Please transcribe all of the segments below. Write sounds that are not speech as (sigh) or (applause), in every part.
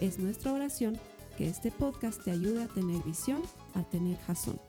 Es nuestra oración que este podcast te ayude a tener visión, a tener jazón.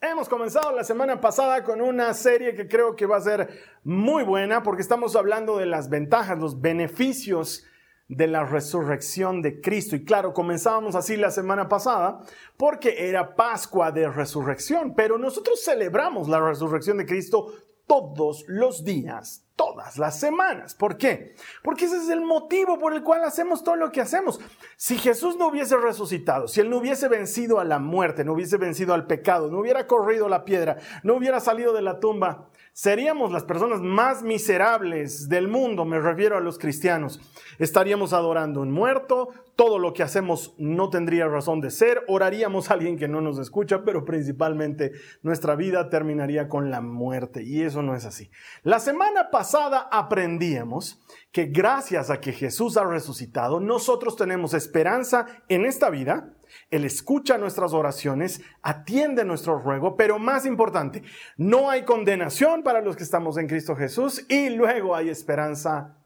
Hemos comenzado la semana pasada con una serie que creo que va a ser muy buena porque estamos hablando de las ventajas, los beneficios de la resurrección de Cristo. Y claro, comenzábamos así la semana pasada porque era Pascua de resurrección, pero nosotros celebramos la resurrección de Cristo todos los días, todas las semanas. ¿Por qué? Porque ese es el motivo por el cual hacemos todo lo que hacemos. Si Jesús no hubiese resucitado, si Él no hubiese vencido a la muerte, no hubiese vencido al pecado, no hubiera corrido la piedra, no hubiera salido de la tumba, seríamos las personas más miserables del mundo, me refiero a los cristianos. Estaríamos adorando un muerto, todo lo que hacemos no tendría razón de ser, oraríamos a alguien que no nos escucha, pero principalmente nuestra vida terminaría con la muerte y eso no es así. La semana pasada aprendíamos que gracias a que Jesús ha resucitado, nosotros tenemos esperanza en esta vida, Él escucha nuestras oraciones, atiende nuestro ruego, pero más importante, no hay condenación para los que estamos en Cristo Jesús y luego hay esperanza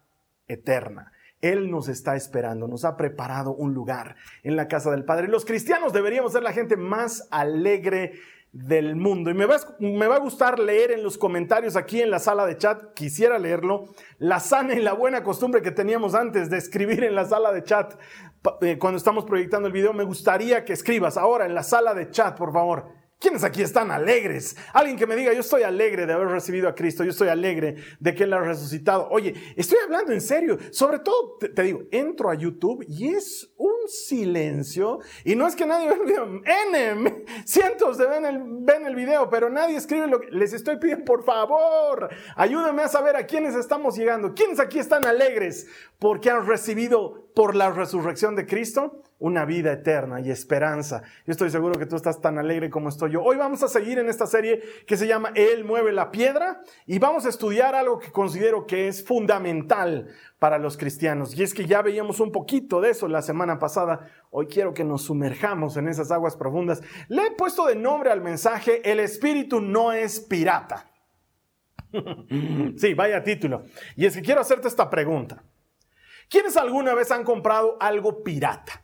eterna. Él nos está esperando, nos ha preparado un lugar en la casa del Padre. Los cristianos deberíamos ser la gente más alegre del mundo. Y me va, a gustar leer en los comentarios aquí en la sala de chat, quisiera leerlo, la sana y la buena costumbre que teníamos antes de escribir en la sala de chat eh, cuando estamos proyectando el video. Me gustaría que escribas ahora en la sala de chat, por favor. ¿Quiénes aquí están alegres? Alguien que me diga, yo estoy alegre de haber recibido a Cristo, yo estoy alegre de que Él ha resucitado. Oye, estoy hablando en serio. Sobre todo, te, digo, entro a YouTube y es un silencio. Y no es que nadie (laughs) ve el video. N, cientos de ven el, ven el video, pero nadie escribe lo que les estoy pidiendo. Por favor, ayúdenme a saber a quiénes estamos llegando. ¿Quiénes aquí están alegres porque han recibido por la resurrección de Cristo? Una vida eterna y esperanza. Yo estoy seguro que tú estás tan alegre como estoy yo. Hoy vamos a seguir en esta serie que se llama Él mueve la piedra y vamos a estudiar algo que considero que es fundamental para los cristianos. Y es que ya veíamos un poquito de eso la semana pasada. Hoy quiero que nos sumerjamos en esas aguas profundas. Le he puesto de nombre al mensaje El Espíritu no es pirata. (laughs) sí, vaya título. Y es que quiero hacerte esta pregunta. ¿Quiénes alguna vez han comprado algo pirata?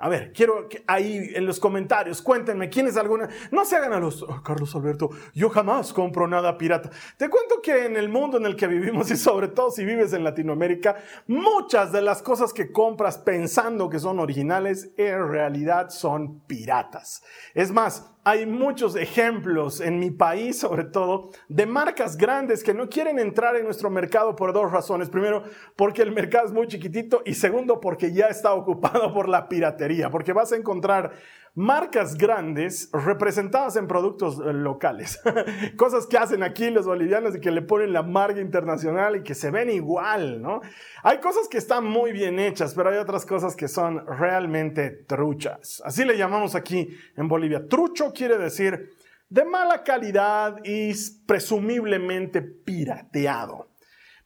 A ver, quiero que ahí en los comentarios cuéntenme quién es alguna. No se hagan a los oh, Carlos Alberto. Yo jamás compro nada pirata. Te cuento que en el mundo en el que vivimos (laughs) y sobre todo si vives en Latinoamérica, muchas de las cosas que compras pensando que son originales en realidad son piratas. Es más, hay muchos ejemplos en mi país, sobre todo, de marcas grandes que no quieren entrar en nuestro mercado por dos razones. Primero, porque el mercado es muy chiquitito y segundo, porque ya está ocupado por la piratería, porque vas a encontrar marcas grandes representadas en productos eh, locales. (laughs) Cosas que hacen aquí los bolivianos y que le ponen la marca internacional y que se ven igual, ¿no? Hay cosas que están muy bien hechas, pero hay otras cosas que son realmente truchas. Así le llamamos aquí en Bolivia. Trucho quiere decir de mala calidad y presumiblemente pirateado.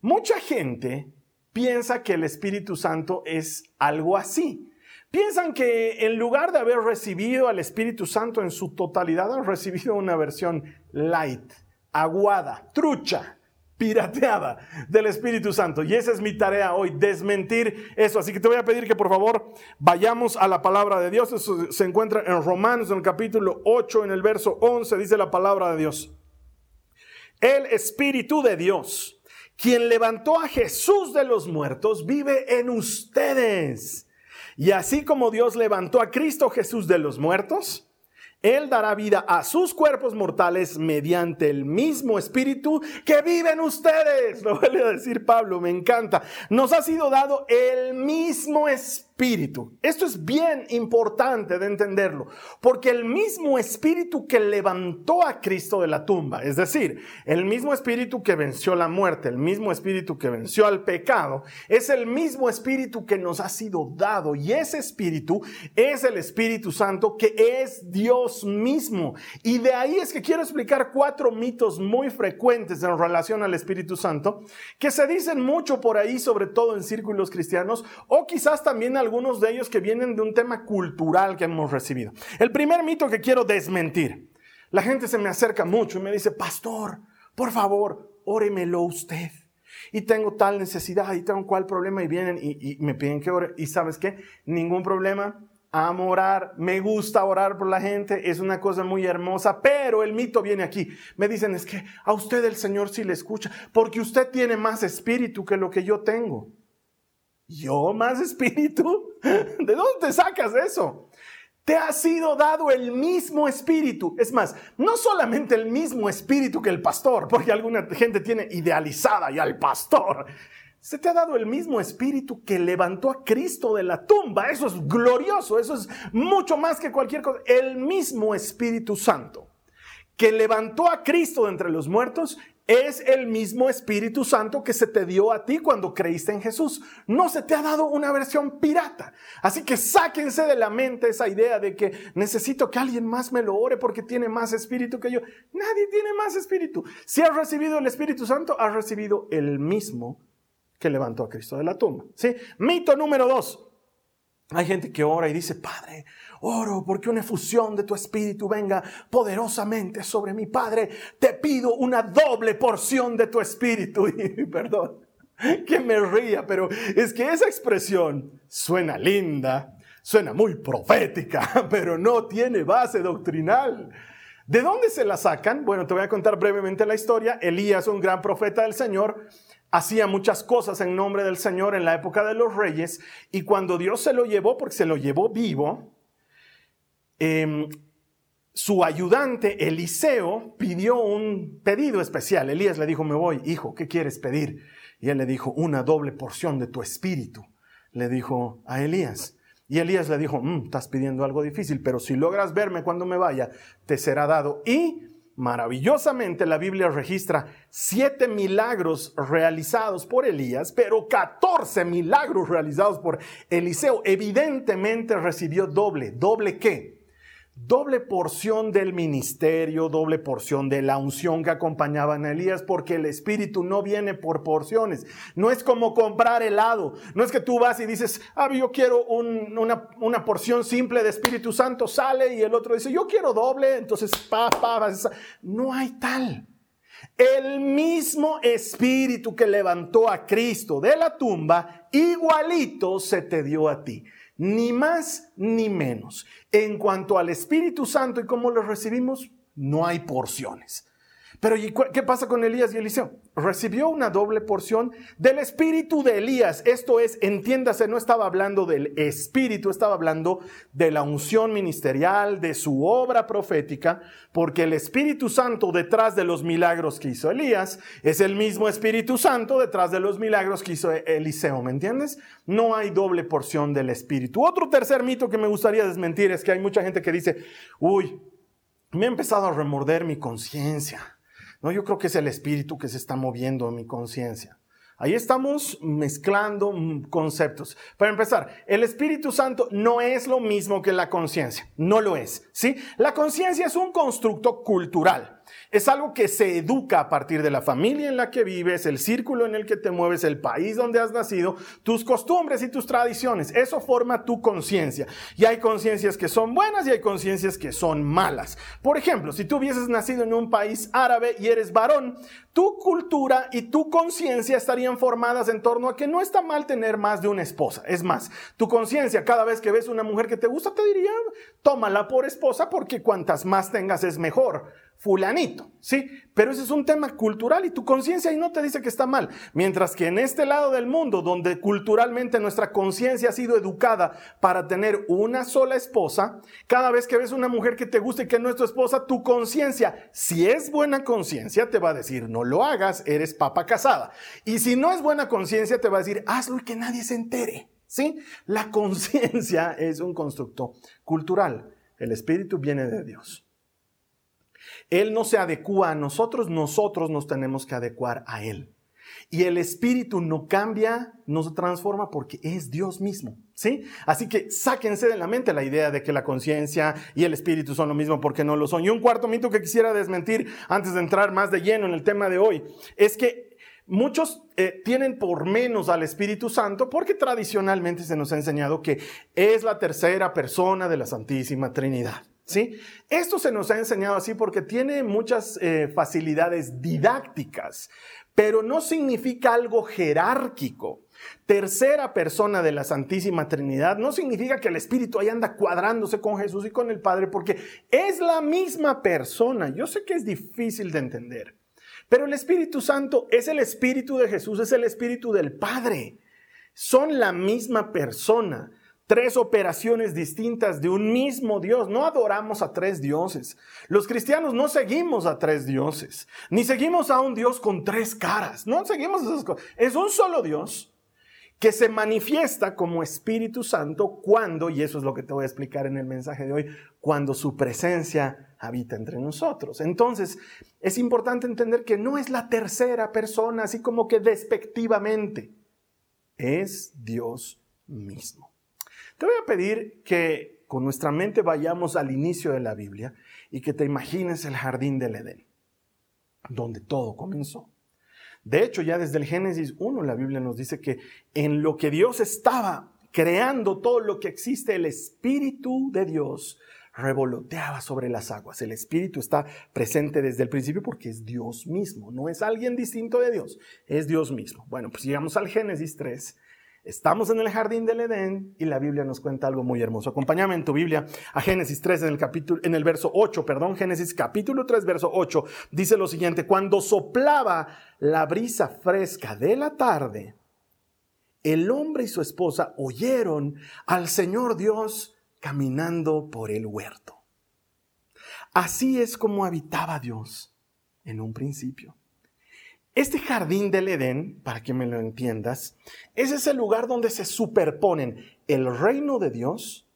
Mucha gente piensa que el Espíritu Santo es algo así Piensan que en lugar de haber recibido al Espíritu Santo en su totalidad, han recibido una versión light, aguada, trucha, pirateada del Espíritu Santo. Y esa es mi tarea hoy, desmentir eso. Así que te voy a pedir que por favor vayamos a la palabra de Dios. Eso se encuentra en Romanos, en el capítulo 8, en el verso 11, dice la palabra de Dios. El Espíritu de Dios, quien levantó a Jesús de los muertos, vive en ustedes. Y así como Dios levantó a Cristo Jesús de los muertos, Él dará vida a sus cuerpos mortales mediante el mismo espíritu que vive en ustedes. (laughs) Lo vuelve a decir Pablo, me encanta. Nos ha sido dado el mismo espíritu espíritu. Esto es bien importante de entenderlo, porque el mismo espíritu que levantó a Cristo de la tumba, es decir, el mismo espíritu que venció la muerte, el mismo espíritu que venció al pecado, es el mismo espíritu que nos ha sido dado y ese espíritu es el Espíritu Santo que es Dios mismo. Y de ahí es que quiero explicar cuatro mitos muy frecuentes en relación al Espíritu Santo que se dicen mucho por ahí, sobre todo en círculos cristianos, o quizás también algunos de ellos que vienen de un tema cultural que hemos recibido. El primer mito que quiero desmentir. La gente se me acerca mucho y me dice, pastor, por favor, óremelo usted. Y tengo tal necesidad y tengo cual problema y vienen y, me piden que ore. Y sabes qué? Ningún problema. Amo orar, me gusta orar por la gente, es una cosa muy hermosa, pero el mito viene aquí. Me dicen, es que a usted el Señor sí le escucha, porque usted tiene más espíritu que lo que yo tengo. ¿Yo más espíritu? (laughs) ¿De dónde sacas eso? Te ha sido dado el mismo espíritu. Es más, no solamente el mismo espíritu que el pastor, porque alguna gente tiene idealizada ya al pastor. Se te ha dado el mismo espíritu que levantó a Cristo de la tumba. Eso es glorioso, eso es mucho más que cualquier cosa. El mismo Espíritu Santo que levantó a Cristo de entre los muertos es el mismo Espíritu Santo que se te dio a ti cuando creíste en Jesús. No se te ha dado una versión pirata. Así que sáquense de la mente esa idea de que necesito que alguien más me lo ore porque tiene más espíritu que yo. Nadie tiene más espíritu. Si has recibido el Espíritu Santo, has recibido el mismo que levantó a Cristo de la tumba. ¿sí? Mito número dos. Hay gente que ora y dice, Padre, oro porque una efusión de tu espíritu venga poderosamente sobre mi Padre. Te pido una doble porción de tu espíritu. (laughs) Y perdón que me ría, pero es que esa expresión suena linda, suena muy profética, (laughs) pero no tiene base doctrinal. ¿De dónde se la sacan? Bueno, te voy a contar brevemente la historia. Elías, un gran profeta del Señor, hacía muchas cosas en nombre del Señor en la época de los reyes y cuando Dios se lo llevó, porque se lo llevó vivo, Em, su ayudante Eliseo pidió un pedido especial. Elías le dijo, me voy, hijo, ¿qué quieres pedir? Y él le dijo, una doble porción de tu espíritu, le dijo a Elías. Y Elías le dijo, mm, estás pidiendo algo difícil, pero si logras verme cuando me vaya, te será dado. Y maravillosamente la Biblia registra siete milagros realizados por Elías, pero 14 milagros realizados por Eliseo. Evidentemente recibió doble. ¿Doble qué? Doble porción del ministerio, doble porción de la unción que acompañaba a Elías, porque el Espíritu no viene por porciones. No es como comprar helado. No es que tú vas y dices, ah, yo quiero una, una, porción simple de Espíritu Santo, sale y el otro dice, yo quiero doble, entonces, pa, pa, no hay tal. El mismo Espíritu que levantó a Cristo de la tumba, igualito se te dio a ti ni más ni menos. En cuanto al Espíritu Santo y cómo lo recibimos, no hay porciones. Pero ¿qué pasa con Elías y Eliseo? Recibió una doble porción del espíritu de Elías. Esto es, entiéndase, no estaba hablando del espíritu, estaba hablando de la unción ministerial, de su obra profética, porque el Espíritu Santo detrás de los milagros que hizo Elías es el mismo Espíritu Santo detrás de los milagros que hizo Eliseo, ¿me entiendes? No hay doble porción del espíritu. Otro tercer mito que me gustaría desmentir es que hay mucha gente que dice, uy, me ha empezado a remorder mi conciencia no, yo creo que es el espíritu que se está moviendo en mi conciencia. Ahí estamos mezclando conceptos. Para empezar, el Espíritu Santo no es lo mismo que la conciencia. No lo es. ¿sí? La conciencia es un constructo cultural. Es algo que se educa a partir de la familia en la que vives, el círculo en el que te mueves, el país donde has nacido, tus costumbres y tus tradiciones. Eso forma tu conciencia. Y hay conciencias que son buenas y hay conciencias que son malas. Por ejemplo, si tú hubieses nacido en un país árabe y eres varón, tu cultura y tu conciencia estarían formadas en torno a que no está mal tener más de una esposa. Es más, tu conciencia cada vez que ves una mujer que te gusta te diría, tómala por esposa porque cuantas más tengas es mejor fulanito, ¿sí? Pero ese es un tema cultural y tu conciencia ahí no te dice que está mal. Mientras que en este lado del mundo, donde culturalmente nuestra conciencia ha sido educada para tener una sola esposa, cada vez que ves una mujer que te gusta y que no es tu esposa, tu conciencia, si es buena conciencia, te va a decir, no lo hagas, eres papa casada. Y si no es buena conciencia, te va a decir, hazlo y que nadie se entere. ¿Sí? La conciencia es un constructo cultural. El espíritu viene de Dios. Él no se adecua a nosotros, nosotros nos tenemos que adecuar a Él. Y el espíritu no cambia, no se transforma porque es Dios mismo, ¿sí? Así que sáquense de la mente la idea de que la conciencia y el espíritu son lo mismo porque no lo son. Y un cuarto mito que quisiera desmentir antes de entrar más de lleno en el tema de hoy es que muchos eh, tienen por menos al Espíritu Santo porque tradicionalmente se nos ha enseñado que es la tercera persona de la Santísima Trinidad. ¿Sí? Esto se nos ha enseñado así porque tiene muchas eh, facilidades didácticas, pero no significa algo jerárquico. Tercera persona de la Santísima Trinidad no significa que el Espíritu ahí anda cuadrándose con Jesús y con el Padre, porque es la misma persona. Yo sé que es difícil de entender, pero el Espíritu Santo es el Espíritu de Jesús, es el Espíritu del Padre. Son la misma persona tres operaciones distintas de un mismo Dios. No adoramos a tres dioses. Los cristianos no seguimos a tres dioses, ni seguimos a un Dios con tres caras. No seguimos esas cosas. Es un solo Dios que se manifiesta como Espíritu Santo cuando, y eso es lo que te voy a explicar en el mensaje de hoy, cuando su presencia habita entre nosotros. Entonces, es importante entender que no es la tercera persona, así como que despectivamente, es Dios mismo. Te voy a pedir que con nuestra mente vayamos al inicio de la Biblia y que te imagines el jardín del Edén, donde todo comenzó. De hecho, ya desde el Génesis 1 la Biblia nos dice que en lo que Dios estaba creando todo lo que existe, el Espíritu de Dios revoloteaba sobre las aguas. El Espíritu está presente desde el principio porque es Dios mismo, no es alguien distinto de Dios, es Dios mismo. Bueno, pues llegamos al Génesis 3 Estamos en el jardín del Edén y la Biblia nos cuenta algo muy hermoso. Acompáñame en tu Biblia a Génesis 3 en el capítulo en el verso 8, perdón, Génesis capítulo 3 verso 8 dice lo siguiente, cuando soplaba la brisa fresca de la tarde, el hombre y su esposa oyeron al Señor Dios caminando por el huerto. Así es como habitaba Dios en un principio. Este jardín del Edén, para que me lo entiendas, es ese lugar donde se superponen el reino de Dios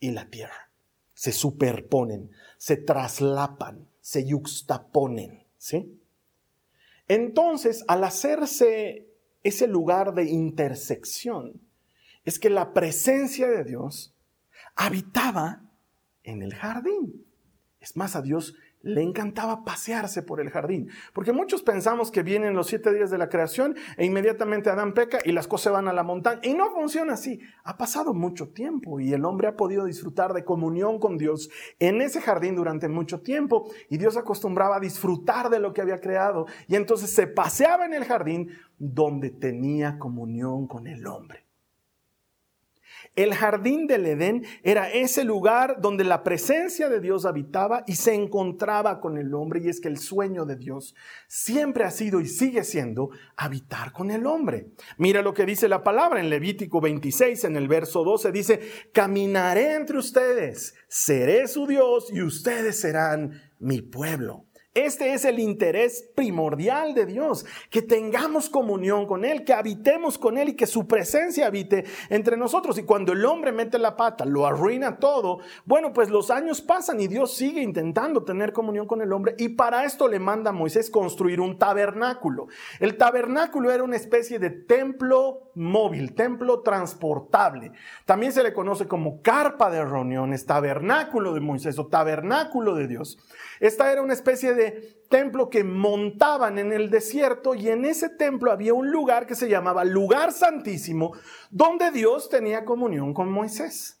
y la tierra. Se superponen, se traslapan, se yuxtaponen, ¿sí? Entonces, al hacerse ese lugar de intersección, es que la presencia de Dios habitaba en el jardín. Es más, a Dios le encantaba pasearse por el jardín, porque muchos pensamos que vienen los siete días de la creación e inmediatamente Adán peca y las cosas van a la montaña. Y no funciona así. Ha pasado mucho tiempo y el hombre ha podido disfrutar de comunión con Dios en ese jardín durante mucho tiempo y Dios acostumbraba a disfrutar de lo que había creado y entonces se paseaba en el jardín donde tenía comunión con el hombre. El jardín del Edén era ese lugar donde la presencia de Dios habitaba y se encontraba con el hombre. Y es que el sueño de Dios siempre ha sido y sigue siendo habitar con el hombre. Mira lo que dice la palabra en Levítico 26, en el verso 12, dice, caminaré entre ustedes, seré su Dios y ustedes serán mi pueblo. Este es el interés primordial de Dios, que tengamos comunión con Él, que habitemos con Él y que su presencia habite entre nosotros. Y cuando el hombre mete la pata, lo arruina todo, bueno, pues los años pasan y Dios sigue intentando tener comunión con el hombre y para esto le manda a Moisés construir un tabernáculo. El tabernáculo era una especie de templo móvil, templo transportable. También se le conoce como carpa de reuniones, tabernáculo de Moisés o tabernáculo de Dios. Esta era una especie de templo que montaban en el desierto y en ese templo había un lugar que se llamaba lugar santísimo donde Dios tenía comunión con Moisés.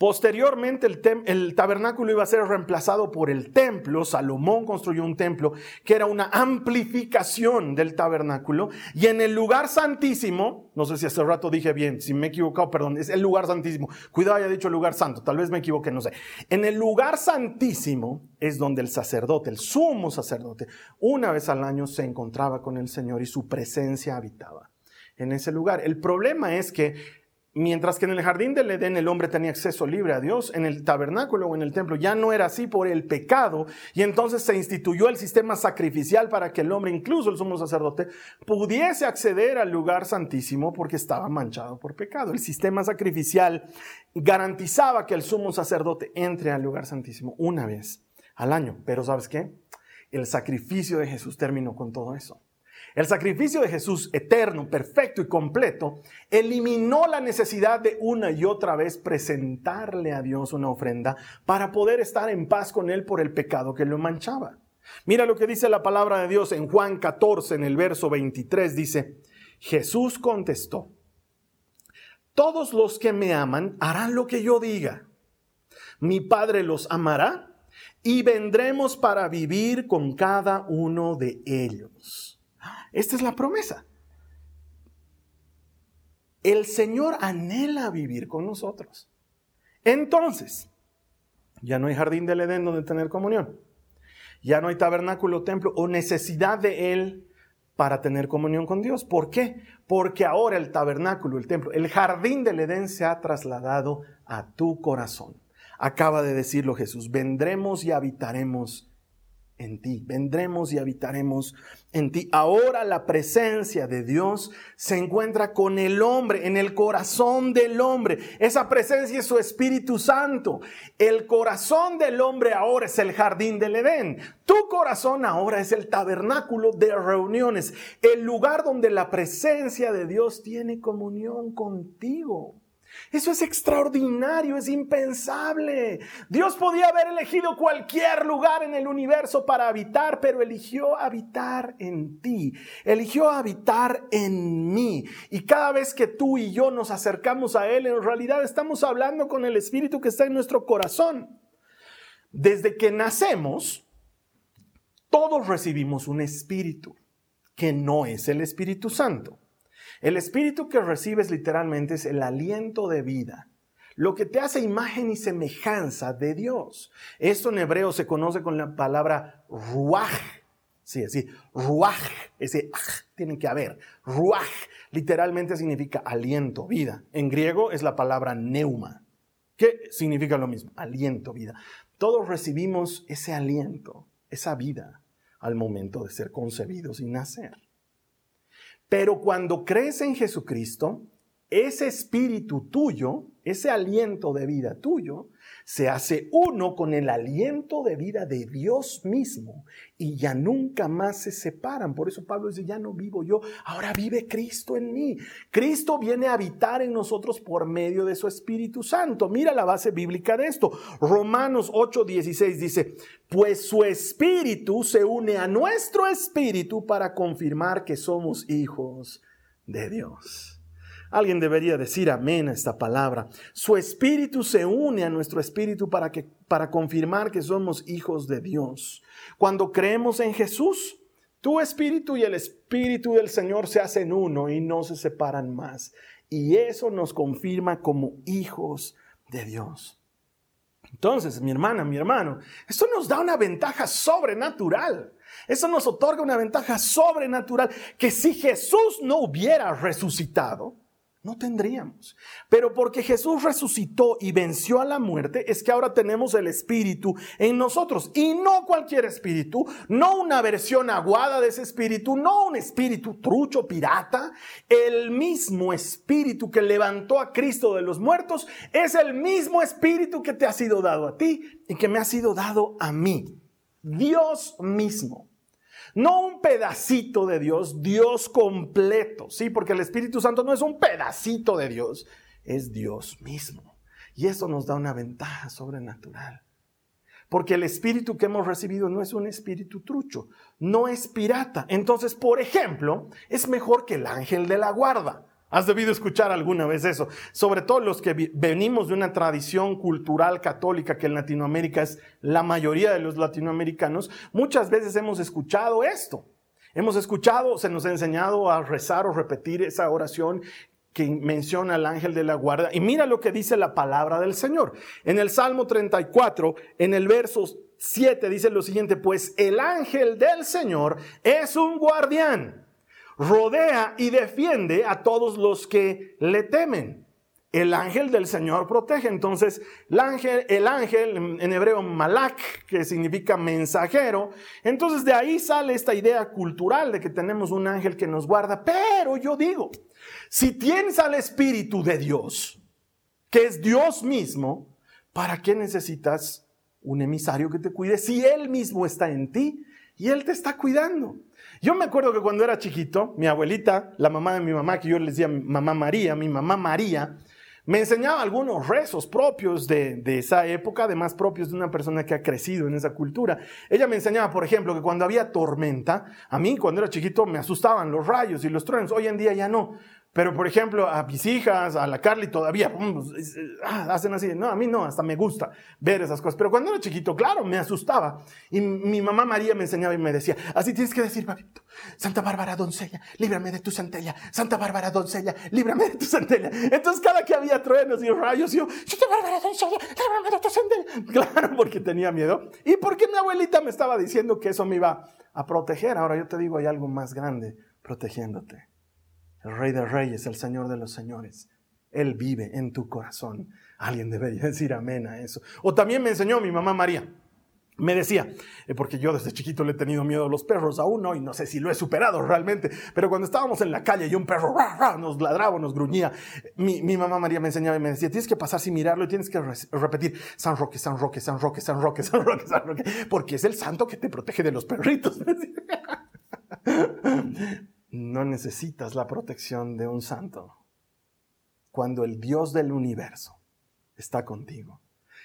Posteriormente el, tabernáculo iba a ser reemplazado por el templo. Salomón construyó un templo que era una amplificación del tabernáculo. Y en el lugar santísimo, no sé si hace rato dije bien, si me he equivocado, perdón, es el lugar santísimo. Cuidado, haya dicho lugar santo, tal vez me equivoqué, no sé. En el lugar santísimo es donde el sacerdote, el sumo sacerdote, una vez al año se encontraba con el Señor y su presencia habitaba en ese lugar. El problema es que Mientras que en el jardín del Edén el hombre tenía acceso libre a Dios, en el tabernáculo o en el templo ya no era así por el pecado y entonces se instituyó el sistema sacrificial para que el hombre, incluso el sumo sacerdote, pudiese acceder al lugar santísimo porque estaba manchado por pecado. El sistema sacrificial garantizaba que el sumo sacerdote entre al lugar santísimo una vez al año. Pero ¿sabes qué? El sacrificio de Jesús terminó con todo eso. El sacrificio de Jesús eterno, perfecto y completo eliminó la necesidad de una y otra vez presentarle a Dios una ofrenda para poder estar en paz con Él por el pecado que lo manchaba. Mira lo que dice la palabra de Dios en Juan 14, en el verso 23, dice, Jesús contestó, todos los que me aman harán lo que yo diga. Mi Padre los amará y vendremos para vivir con cada uno de ellos. Esta es la promesa. El Señor anhela vivir con nosotros. Entonces, ya no hay jardín del Edén donde tener comunión. Ya no hay tabernáculo, templo o necesidad de Él para tener comunión con Dios. ¿Por qué? Porque ahora el tabernáculo, el templo, el jardín del Edén se ha trasladado a tu corazón. Acaba de decirlo Jesús, vendremos y habitaremos en ti, vendremos y habitaremos en ti. Ahora la presencia de Dios se encuentra con el hombre, en el corazón del hombre. Esa presencia es su Espíritu Santo. El corazón del hombre ahora es el jardín del Edén. Tu corazón ahora es el tabernáculo de reuniones, el lugar donde la presencia de Dios tiene comunión contigo. Eso es extraordinario, es impensable. Dios podía haber elegido cualquier lugar en el universo para habitar, pero eligió habitar en ti, eligió habitar en mí. Y cada vez que tú y yo nos acercamos a Él, en realidad estamos hablando con el Espíritu que está en nuestro corazón. Desde que nacemos, todos recibimos un Espíritu que no es el Espíritu Santo. El espíritu que recibes literalmente es el aliento de vida, lo que te hace imagen y semejanza de Dios. Esto en hebreo se conoce con la palabra ruach. Sí, así, ruach, ese tiene que haber. Ruach literalmente significa aliento, vida. En griego es la palabra neuma, que significa lo mismo, aliento, vida. Todos recibimos ese aliento, esa vida al momento de ser concebidos y nacer. Pero cuando crees en Jesucristo, ese espíritu tuyo, ese aliento de vida tuyo, se hace uno con el aliento de vida de Dios mismo y ya nunca más se separan. Por eso Pablo dice, ya no vivo yo, ahora vive Cristo en mí. Cristo viene a habitar en nosotros por medio de su Espíritu Santo. Mira la base bíblica de esto. Romanos 8:16 dice, pues su Espíritu se une a nuestro Espíritu para confirmar que somos hijos de Dios. Alguien debería decir amén a esta palabra. Su espíritu se une a nuestro espíritu para, que, para confirmar que somos hijos de Dios. Cuando creemos en Jesús, tu espíritu y el espíritu del Señor se hacen uno y no se separan más. Y eso nos confirma como hijos de Dios. Entonces, mi hermana, mi hermano, esto nos da una ventaja sobrenatural. Eso nos otorga una ventaja sobrenatural que si Jesús no hubiera resucitado, no tendríamos. Pero porque Jesús resucitó y venció a la muerte, es que ahora tenemos el Espíritu en nosotros. Y no cualquier espíritu, no una versión aguada de ese espíritu, no un espíritu trucho, pirata. El mismo Espíritu que levantó a Cristo de los muertos es el mismo Espíritu que te ha sido dado a ti y que me ha sido dado a mí. Dios mismo. No un pedacito de Dios, Dios completo, ¿sí? Porque el Espíritu Santo no es un pedacito de Dios, es Dios mismo. Y eso nos da una ventaja sobrenatural. Porque el espíritu que hemos recibido no es un espíritu trucho, no es pirata. Entonces, por ejemplo, es mejor que el ángel de la guarda. Has debido escuchar alguna vez eso, sobre todo los que venimos de una tradición cultural católica que en Latinoamérica es la mayoría de los latinoamericanos, muchas veces hemos escuchado esto. Hemos escuchado, se nos ha enseñado a rezar o repetir esa oración que menciona al ángel de la guarda. Y mira lo que dice la palabra del Señor. En el Salmo 34, en el verso 7 dice lo siguiente, pues el ángel del Señor es un guardián rodea y defiende a todos los que le temen. el ángel del Señor protege. Entonces, el ángel, el ángel en hebreo malak, que significa mensajero. Entonces, de ahí sale esta idea cultural de que tenemos un ángel que nos guarda. Pero yo digo, si tienes al Espíritu de Dios, que es Dios mismo, ¿para qué necesitas un emisario que te cuide si Él mismo está en ti y Él te está cuidando? Yo me acuerdo que cuando era chiquito, mi abuelita, la mamá de mi mamá, que yo le decía mamá María, mi mamá María, me enseñaba algunos rezos propios de, esa época, además propios de una persona que ha crecido en esa cultura. Ella me enseñaba, por ejemplo, que cuando había tormenta, a mí cuando era chiquito me asustaban los rayos y los truenos, hoy en día ya no. Pero, por ejemplo, a mis hijas, a la Carly todavía pues, ah, hacen así. No, a mí no, hasta me gusta ver esas cosas. Pero cuando era chiquito, claro, me asustaba. Y mi mamá María me enseñaba y me decía, así tienes que decir, Santa Bárbara doncella, líbrame de tu centella. Santa Bárbara doncella, líbrame de tu centella. Entonces, cada que había truenos y rayos, yo, Santa Bárbara doncella, líbrame de tu centella. (laughs) Claro, porque tenía miedo. Y porque mi abuelita me estaba diciendo que eso me iba a proteger. Ahora yo te digo, hay algo más grande protegiéndote el Rey de Reyes, el Señor de los Señores. Él vive en tu corazón. Alguien debería (laughs) decir amén a eso. O también me enseñó mi mamá María. Me decía, eh, porque yo desde chiquito le he tenido miedo a los perros, aún no, y no sé si lo he superado realmente, pero cuando estábamos en la calle y un perro nos ladraba, nos gruñía, mi, mamá María me enseñaba y me decía, tienes que pasar sin mirarlo y tienes que repetir, San Roque, San Roque, San Roque, San Roque, San Roque, San Roque, porque es el santo que te protege de los perritos. (laughs) no necesitas la protección de un santo cuando el Dios del universo está contigo.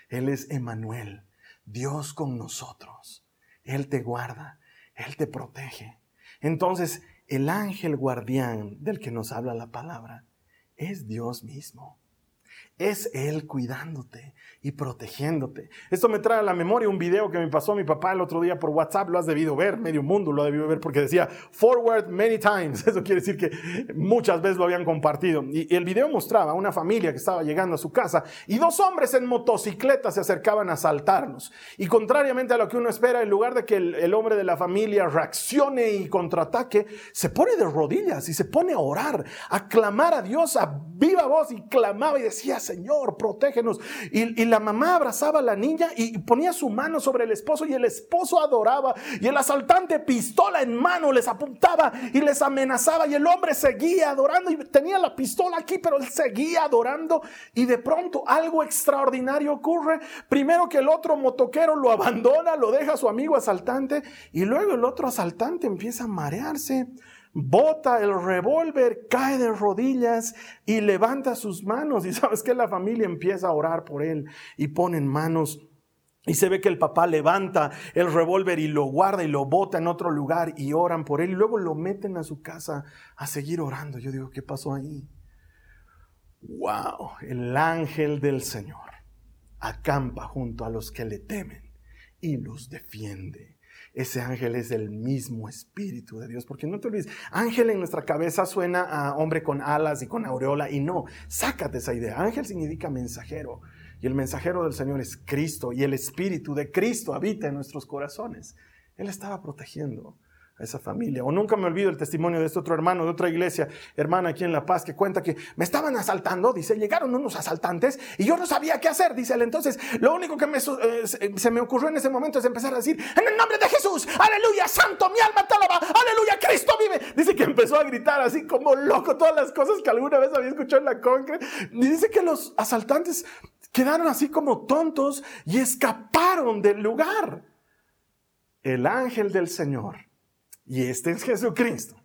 Él es Emanuel, Dios con nosotros. Él te guarda, Él te protege. Entonces, el ángel guardián del que nos habla la palabra es Dios mismo. Es Él cuidándote y protegiéndote. Esto me trae a la memoria un video que me pasó mi papá el otro día por WhatsApp. Lo has debido ver, medio mundo lo ha debido ver porque decía forward many times. (laughs) Eso quiere decir que muchas veces lo habían compartido. Y el video mostraba a una familia que estaba llegando a su casa y dos hombres en motocicleta se acercaban a asaltarnos. Y contrariamente a lo que uno espera, en lugar de que el, el hombre de la familia reaccione y contraataque, se pone de rodillas y se pone a orar, a clamar a Dios a viva voz y clamaba y decía, Señor, protégenos. Y, la mamá abrazaba a la niña y ponía su mano sobre el esposo y el esposo adoraba. Y el asaltante, pistola en mano, les apuntaba y les amenazaba. Y el hombre seguía adorando y tenía la pistola aquí, pero él seguía adorando. Y de pronto algo extraordinario ocurre. Primero que el otro motoquero lo abandona, lo deja a su amigo asaltante. Y luego el otro asaltante empieza a marearse bota el revólver, cae de rodillas y levanta sus manos. Y sabes que la familia empieza a orar por él y ponen manos. Y se ve que el papá levanta el revólver y lo guarda y lo bota en otro lugar y oran por él. Y luego lo meten a su casa a seguir orando. Yo digo, ¿qué pasó ahí? ¡Wow! El ángel del Señor acampa junto a los que le temen y los defiende ese ángel es el mismo Espíritu de Dios. Porque no te olvides, ángel en nuestra cabeza suena a hombre con alas y con aureola y no, sácate esa idea. Ángel significa mensajero y el mensajero del Señor es Cristo y el Espíritu de Cristo habita en nuestros corazones. Él estaba protegiendo a esa familia. O nunca me olvido el testimonio de este otro hermano de otra iglesia, hermana aquí en La Paz, que cuenta que me estaban asaltando, dice, llegaron unos asaltantes y yo no sabía qué hacer, dice él. Entonces, lo único que me, eh, se me ocurrió en ese momento es empezar a decir, en el nombre de Jesús, aleluya, santo, mi alma te alaba, aleluya, Cristo vive. Dice que empezó a gritar así como loco todas las cosas que alguna vez había escuchado en la concreta. Y dice que los asaltantes quedaron así como tontos y escaparon del lugar. El ángel del Señor y este es Jesucristo,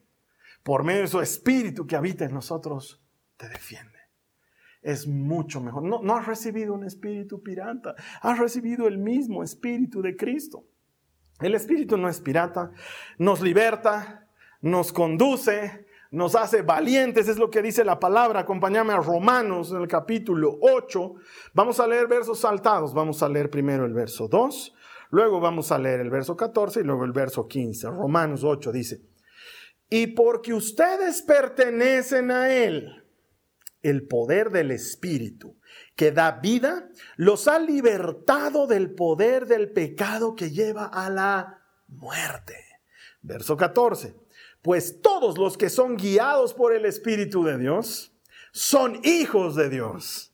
por medio de su Espíritu que habita en nosotros, te defiende. Es mucho mejor. No, has recibido un espíritu pirata, has recibido el mismo Espíritu de Cristo. El Espíritu no es pirata, nos liberta, nos conduce, nos hace valientes, es lo que dice la palabra. Acompáñame a Romanos en el capítulo 8. Vamos a leer versos saltados. Vamos a leer primero el verso 2 Luego vamos a leer el verso 14 y luego el verso 15. Romanos 8 dice, y porque ustedes pertenecen a Él, el poder del Espíritu que da vida, los ha libertado del poder del pecado que lleva a la muerte. Verso 14. Pues todos los que son guiados por el Espíritu de Dios son hijos de Dios.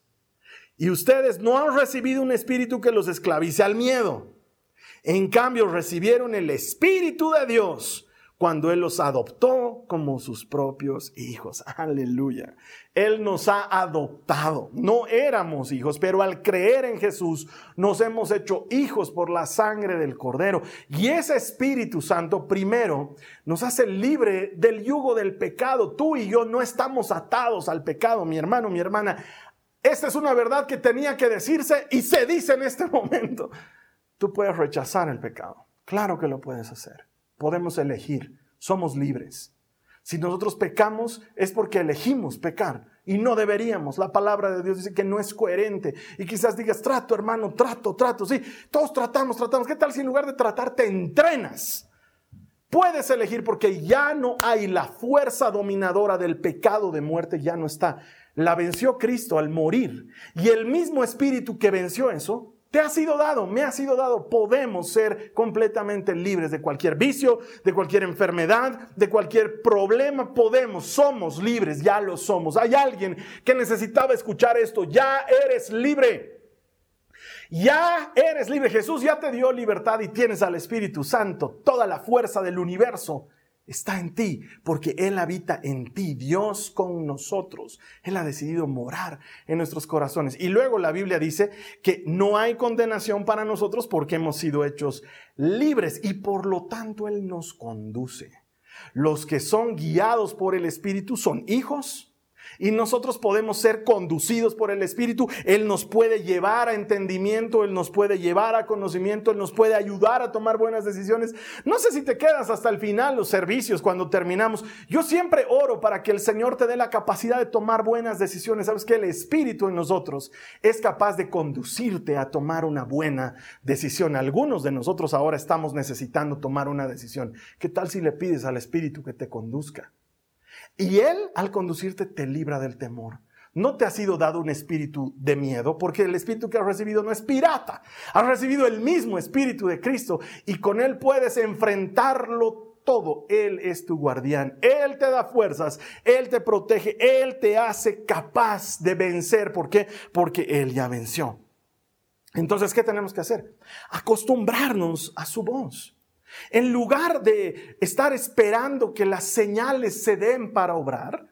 Y ustedes no han recibido un espíritu que los esclavice al miedo. En cambio, recibieron el espíritu de Dios cuando Él los adoptó como sus propios hijos. (laughs) Aleluya. Él nos ha adoptado. No éramos hijos, pero al creer en Jesús nos hemos hecho hijos por la sangre del Cordero. Y ese Espíritu Santo primero nos hace libre del yugo del pecado. Tú y yo no estamos atados al pecado, mi hermano, mi hermana. Esta es una verdad que tenía que decirse y se dice en este momento. Tú puedes rechazar el pecado. Claro que lo puedes hacer podemos elegir, somos libres. Si nosotros pecamos es porque elegimos pecar y no deberíamos. La palabra de Dios dice que no es coherente. Y quizás digas, trato hermano, trato, trato. Sí, todos tratamos, tratamos. ¿Qué tal si en lugar de tratar te entrenas? Puedes elegir porque ya no hay la fuerza dominadora del pecado de muerte, ya no está. La venció Cristo al morir. Y el mismo espíritu que venció eso te ha sido dado, me ha sido dado. Podemos ser completamente libres de cualquier vicio, de cualquier enfermedad, de cualquier problema. Podemos, somos libres, ya lo somos. Hay alguien que necesitaba escuchar esto. Ya eres libre. Ya eres libre. Jesús ya te dio libertad y tienes al Espíritu Santo, toda la fuerza del universo está en ti, porque Él habita en ti, Dios con nosotros. Él ha decidido morar en nuestros corazones. Y luego la Biblia dice que no hay condenación para nosotros porque hemos sido hechos libres y por lo tanto Él nos conduce. Los que son guiados por el Espíritu son hijos y nosotros podemos ser conducidos por el Espíritu. Él nos puede llevar a entendimiento, Él nos puede llevar a conocimiento, Él nos puede ayudar a tomar buenas decisiones. No sé si te quedas hasta el final los servicios cuando terminamos. Yo siempre oro para que el Señor te dé la capacidad de tomar buenas decisiones. Sabes que el Espíritu en nosotros es capaz de conducirte a tomar una buena decisión. Algunos de nosotros ahora estamos necesitando tomar una decisión. ¿Qué tal si le pides al Espíritu que te conduzca? Y Él, al conducirte, te libra del temor. No te ha sido dado un espíritu de miedo, porque el espíritu que has recibido no es pirata. Has recibido el mismo espíritu de Cristo y con Él puedes enfrentarlo todo. Él es tu guardián. Él te da fuerzas. Él te protege. Él te hace capaz de vencer. ¿Por qué? Porque Él ya venció. Entonces, ¿qué tenemos que hacer? Acostumbrarnos a su voz. En lugar de estar esperando que las señales se den para obrar,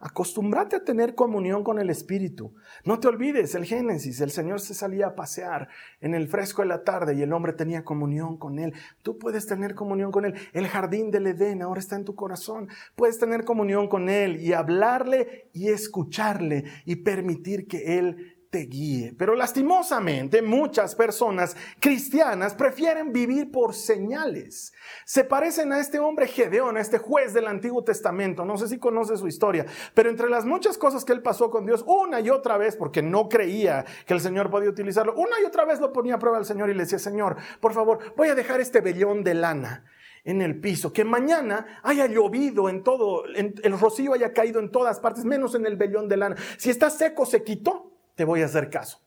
acostúmbrate a tener comunión con el Espíritu. No te olvides el Génesis, el Señor se salía a pasear en el fresco de la tarde y el hombre tenía comunión con Él. Tú puedes tener comunión con Él. El jardín del Edén ahora está en tu corazón. Puedes tener comunión con Él y hablarle y escucharle y permitir que Él te guíe. Pero lastimosamente muchas personas cristianas prefieren vivir por señales. Se parecen a este hombre Gedeón, a este juez del Antiguo Testamento. No sé si conoces su historia, pero entre las muchas cosas que él pasó con Dios, una y otra vez, porque no creía que el Señor podía utilizarlo, una y otra vez lo ponía a prueba al Señor y le decía, Señor, por favor, voy a dejar este vellón de lana en el piso, que mañana haya llovido en todo, el rocío haya caído en todas partes, menos en el vellón de lana. Si está seco, se quitó te voy a hacer caso.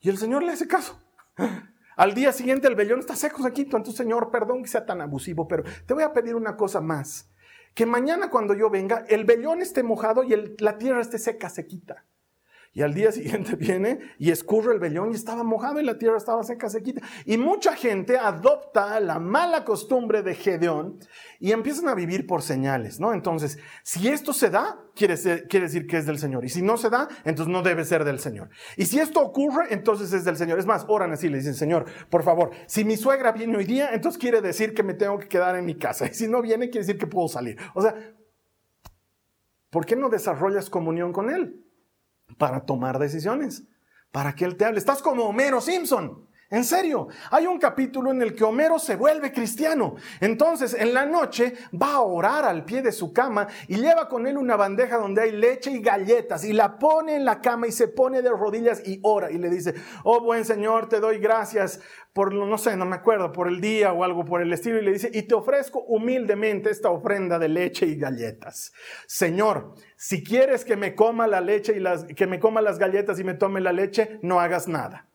Y el Señor le hace caso. Al día siguiente el vellón está seco, se quita. Entonces, Señor, perdón que sea tan abusivo, pero te voy a pedir una cosa más. Que mañana cuando yo venga, el vellón esté mojado y la tierra esté seca, se quita. Y al día (laughs) siguiente viene y escurre el vellón y estaba mojado y la tierra estaba seca, sequita. Y mucha gente adopta la mala costumbre de Gedeón y empiezan a vivir por señales, ¿no? Entonces, si esto se da, quiere, quiere decir que es del Señor. Y si no se da, entonces no debe ser del Señor. Y si esto ocurre, entonces es del Señor. Es más, oran así, le dicen, Señor, por favor, si mi suegra viene hoy día, entonces quiere decir que me tengo que quedar en mi casa. Y si no viene, quiere decir que puedo salir. O sea, ¿por qué no desarrollas comunión con Él? Para tomar decisiones, para que Él te hable. Estás como Homero Simpson. En serio, hay un capítulo en el que Homero se vuelve cristiano. Entonces, en la noche va a orar al pie de su cama y lleva con él una bandeja donde hay leche y galletas y la pone en la cama y se pone de rodillas y ora y le dice, oh buen Señor, te doy gracias por, no sé, no me acuerdo, por el día o algo por el estilo. Y le dice, y te ofrezco humildemente esta ofrenda de leche y galletas. Señor, si quieres que me coma la leche y las, que me coma las galletas y me tome la leche, no hagas nada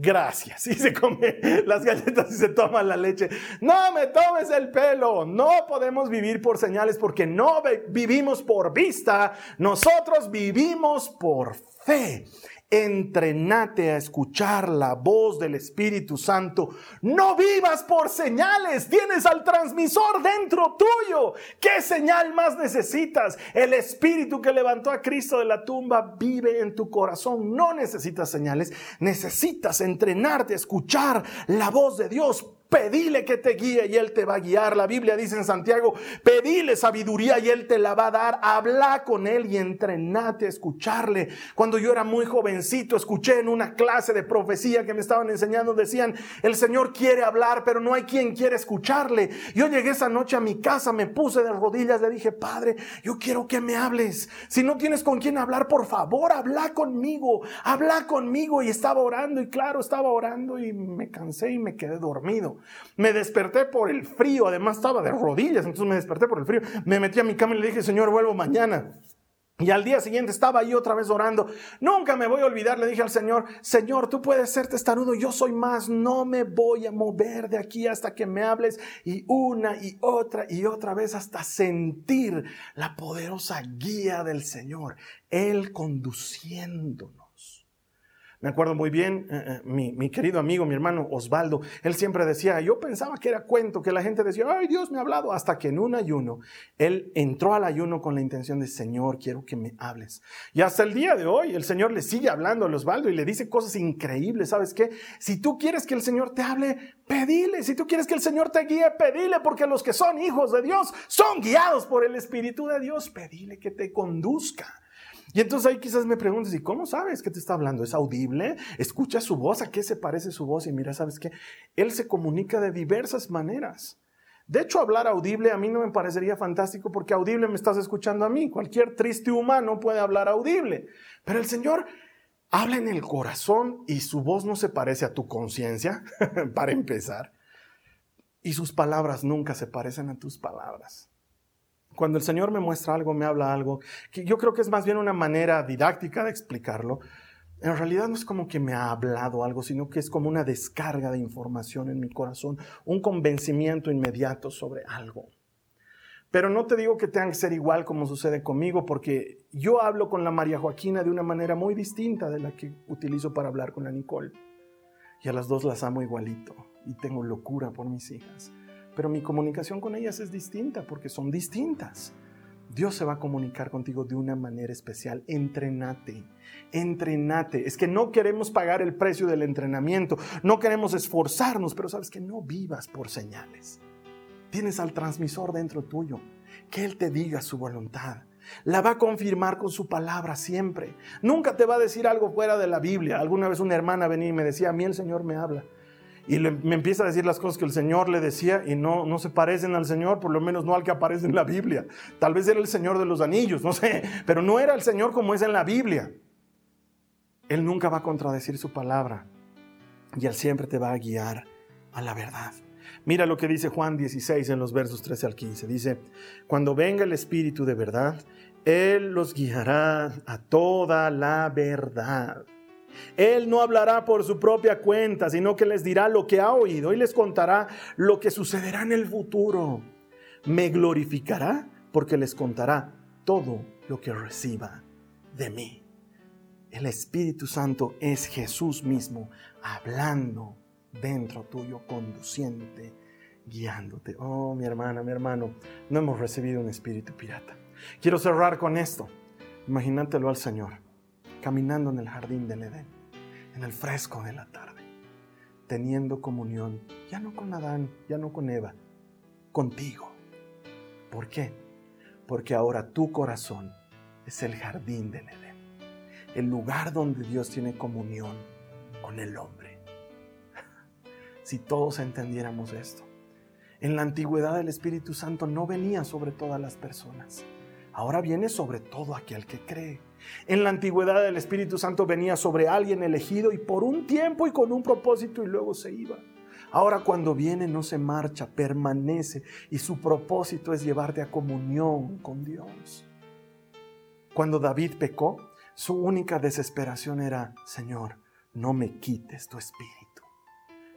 gracias. (laughs) Y se come las galletas y se toma la leche. No me tomes el pelo. No podemos vivir por señales porque no vivimos por vista. Nosotros vivimos por fe entrenate a escuchar la voz del Espíritu Santo. No vivas por señales, tienes al transmisor dentro tuyo. ¿Qué señal más necesitas? El Espíritu que levantó a Cristo de la tumba vive en tu corazón. No necesitas señales, necesitas entrenarte a escuchar la voz de Dios Pedile que te guíe y Él te va a guiar. La Biblia dice en Santiago, pedile sabiduría y Él te la va a dar. Habla con Él y entrenate a escucharle. Cuando yo era muy jovencito, escuché en una clase de profecía que me estaban enseñando, decían, el Señor quiere hablar, pero no hay quien quiere escucharle. Yo llegué esa noche a mi casa, me puse de rodillas, le dije, Padre, yo quiero que me hables. Si no tienes con quién hablar, por favor, habla conmigo, habla conmigo. Y estaba orando y claro, estaba orando y me cansé y me quedé dormido. Me desperté por el frío, además estaba de rodillas, entonces me desperté por el frío. Me metí a mi cama y le dije, Señor, vuelvo mañana. Y al día siguiente estaba ahí otra vez orando. Nunca me voy a olvidar, le dije al Señor, Señor, tú puedes ser testarudo, yo soy más, no me voy a mover de aquí hasta que me hables. Y una y otra y otra vez hasta sentir la poderosa guía del Señor, Él conduciéndonos. Me acuerdo muy bien, eh, eh, mi, querido amigo, mi hermano Osvaldo, él siempre decía, yo pensaba que era cuento, que la gente decía, ay Dios me ha hablado, hasta que en un ayuno, él entró al ayuno con la intención de, Señor, quiero que me hables. Y hasta el día de hoy, el Señor le sigue hablando a Osvaldo y le dice cosas increíbles, ¿sabes qué? Si tú quieres que el Señor te hable, pedile. Si tú quieres que el Señor te guíe, pedile, porque los que son hijos de Dios son guiados por el Espíritu de Dios, pedile que te conduzca. Y entonces ahí quizás me preguntes, ¿y cómo sabes que te está hablando? ¿Es audible? ¿Escucha su voz? ¿A qué se parece su voz? Y mira, ¿sabes qué? Él se comunica de diversas maneras. De hecho, hablar audible a mí no me parecería fantástico porque audible me estás escuchando a mí. Cualquier triste humano puede hablar audible. Pero el Señor habla en el corazón y su voz no se parece a tu conciencia, (laughs) para empezar. Y sus palabras nunca se parecen a tus palabras. Cuando el Señor me muestra algo, me habla algo, que yo creo que es más bien una manera didáctica de explicarlo, en realidad no es como que me ha hablado algo, sino que es como una descarga de información en mi corazón, un convencimiento inmediato sobre algo. Pero no te digo que tenga que ser igual como sucede conmigo, porque yo hablo con la María Joaquina de una manera muy distinta de la que utilizo para hablar con la Nicole. Y a las dos las amo igualito y tengo locura por mis hijas pero mi comunicación con ellas es distinta porque son distintas. Dios se va a comunicar contigo de una manera especial. Entrenate, entrenate. Es que no queremos pagar el precio del entrenamiento, no queremos esforzarnos, pero sabes que no vivas por señales. Tienes al transmisor dentro tuyo, que Él te diga su voluntad. La va a confirmar con su palabra siempre. Nunca te va a decir algo fuera de la Biblia. Alguna vez una hermana venía y me decía, a mí el Señor me habla y me empieza a decir las cosas que el Señor le decía y no, no se parecen al Señor, por lo menos no al que aparece en la Biblia. Tal vez era el Señor de los anillos, no sé, pero no era el Señor como es en la Biblia. Él nunca va a contradecir su palabra y Él siempre te va a guiar a la verdad. Mira lo que dice Juan 16 en los versos 13 al 15. Dice, cuando venga el Espíritu de verdad, Él los guiará a toda la verdad él no hablará por su propia cuenta, sino que les dirá lo que ha oído y les contará lo que sucederá en el futuro. Me glorificará porque les contará todo lo que reciba de mí. El Espíritu Santo es Jesús mismo hablando dentro tuyo, conduciente, guiándote. Oh, mi hermana, mi hermano, no hemos recibido un espíritu pirata. Quiero cerrar con esto. Imagínatelo al Señor caminando en el jardín del Edén, en el fresco de la tarde, teniendo comunión, ya no con Adán, ya no con Eva, contigo. ¿Por qué? Porque ahora tu corazón es el jardín del Edén, el lugar donde Dios tiene comunión con el hombre. (laughs) Si todos entendiéramos esto, en la antigüedad el Espíritu Santo no venía sobre todas las personas, ahora viene sobre todo aquel que cree. En la antigüedad el Espíritu Santo venía sobre alguien elegido y por un tiempo y con un propósito y luego se iba. Ahora cuando viene no se marcha, permanece y su propósito es llevarte a comunión con Dios. Cuando David pecó, su única desesperación era, Señor, no me quites tu espíritu.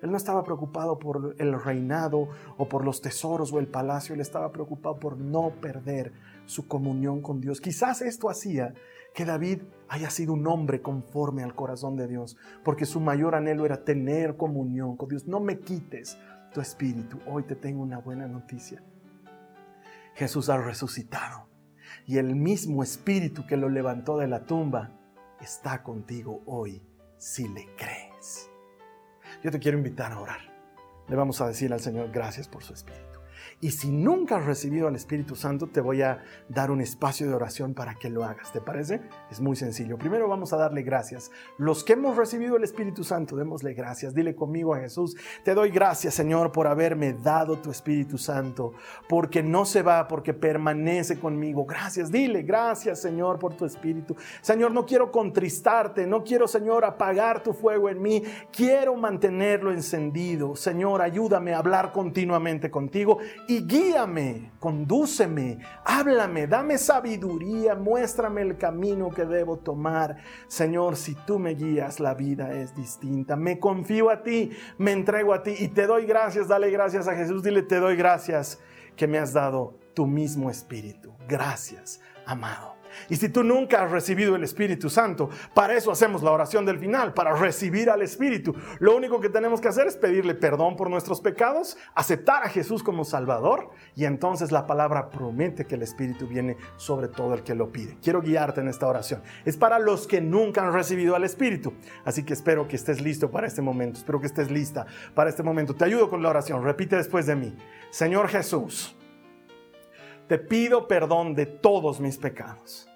Él no estaba preocupado por el reinado o por los tesoros o el palacio, él estaba preocupado por no perder su comunión con Dios. Quizás esto hacía que David haya sido un hombre conforme al corazón de Dios, porque su mayor anhelo era tener comunión con Dios. No me quites tu espíritu. Hoy te tengo una buena noticia. Jesús ha resucitado y el mismo espíritu que lo levantó de la tumba está contigo hoy si le crees. Yo te quiero invitar a orar. Le vamos a decir al Señor gracias por su espíritu. Y si nunca has recibido al Espíritu Santo, te voy a dar un espacio de oración para que lo hagas. ¿Te parece? Es muy sencillo. Primero vamos a darle gracias. Los que hemos recibido el Espíritu Santo, démosle gracias. Dile conmigo a Jesús, te doy gracias Señor por haberme dado tu Espíritu Santo, porque no se va, porque permanece conmigo. Gracias, dile, gracias Señor por tu Espíritu. Señor, no quiero contristarte, no quiero Señor apagar tu fuego en mí, quiero mantenerlo encendido. Señor, ayúdame a hablar continuamente contigo guíame, condúceme, háblame, dame sabiduría, muéstrame el camino que debo tomar. Señor, si tú me guías, la vida es distinta. Me confío a ti, me entrego a ti y te doy gracias, dale gracias a Jesús, dile, te doy gracias que me has dado tu mismo espíritu. Gracias, amado. Y si tú nunca has recibido el Espíritu Santo, para eso hacemos la oración del final, para recibir al Espíritu. Lo único que tenemos que hacer es pedirle perdón por nuestros pecados, aceptar a Jesús como Salvador y entonces la palabra promete que el Espíritu viene sobre todo el que lo pide. Quiero guiarte en esta oración. Es para los que nunca han recibido al Espíritu. Así que espero que estés listo para este momento. Espero que estés lista para este momento. Te ayudo con la oración. Repite después de mí. Señor Jesús te pido perdón de todos mis pecados.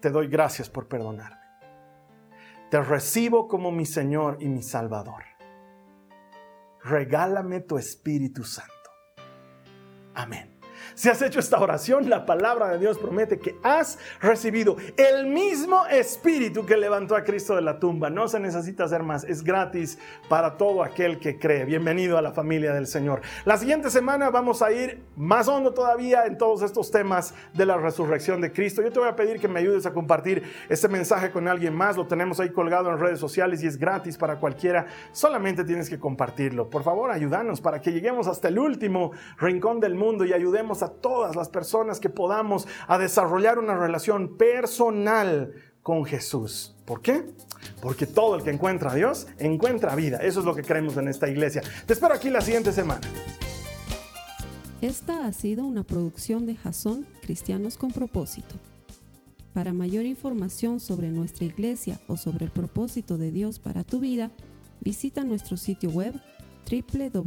Te doy gracias por perdonarme. Te recibo como mi Señor y mi Salvador. Regálame tu Espíritu Santo. Amén. Si has hecho esta oración, la palabra de Dios promete que has recibido el mismo espíritu que levantó a Cristo de la tumba. No se necesita hacer más, es gratis para todo aquel que cree. Bienvenido a la familia del Señor. La siguiente semana vamos a ir más hondo todavía en todos estos temas de la resurrección de Cristo. Yo te voy a pedir que me ayudes a compartir este mensaje con alguien más. Lo tenemos ahí colgado en redes sociales y es gratis para cualquiera. Solamente tienes que compartirlo. Por favor, ayúdanos para que lleguemos hasta el último rincón del mundo y ayudemos a todas las personas que podamos a desarrollar una relación personal con Jesús. ¿Por qué? Porque todo el que encuentra a Dios encuentra vida. Eso es lo que creemos en esta iglesia. Te espero aquí la siguiente semana. Esta ha sido una producción de Jason Cristianos con propósito. Para mayor información sobre nuestra iglesia o sobre el propósito de Dios para tu vida, visita nuestro sitio web www.jason.info.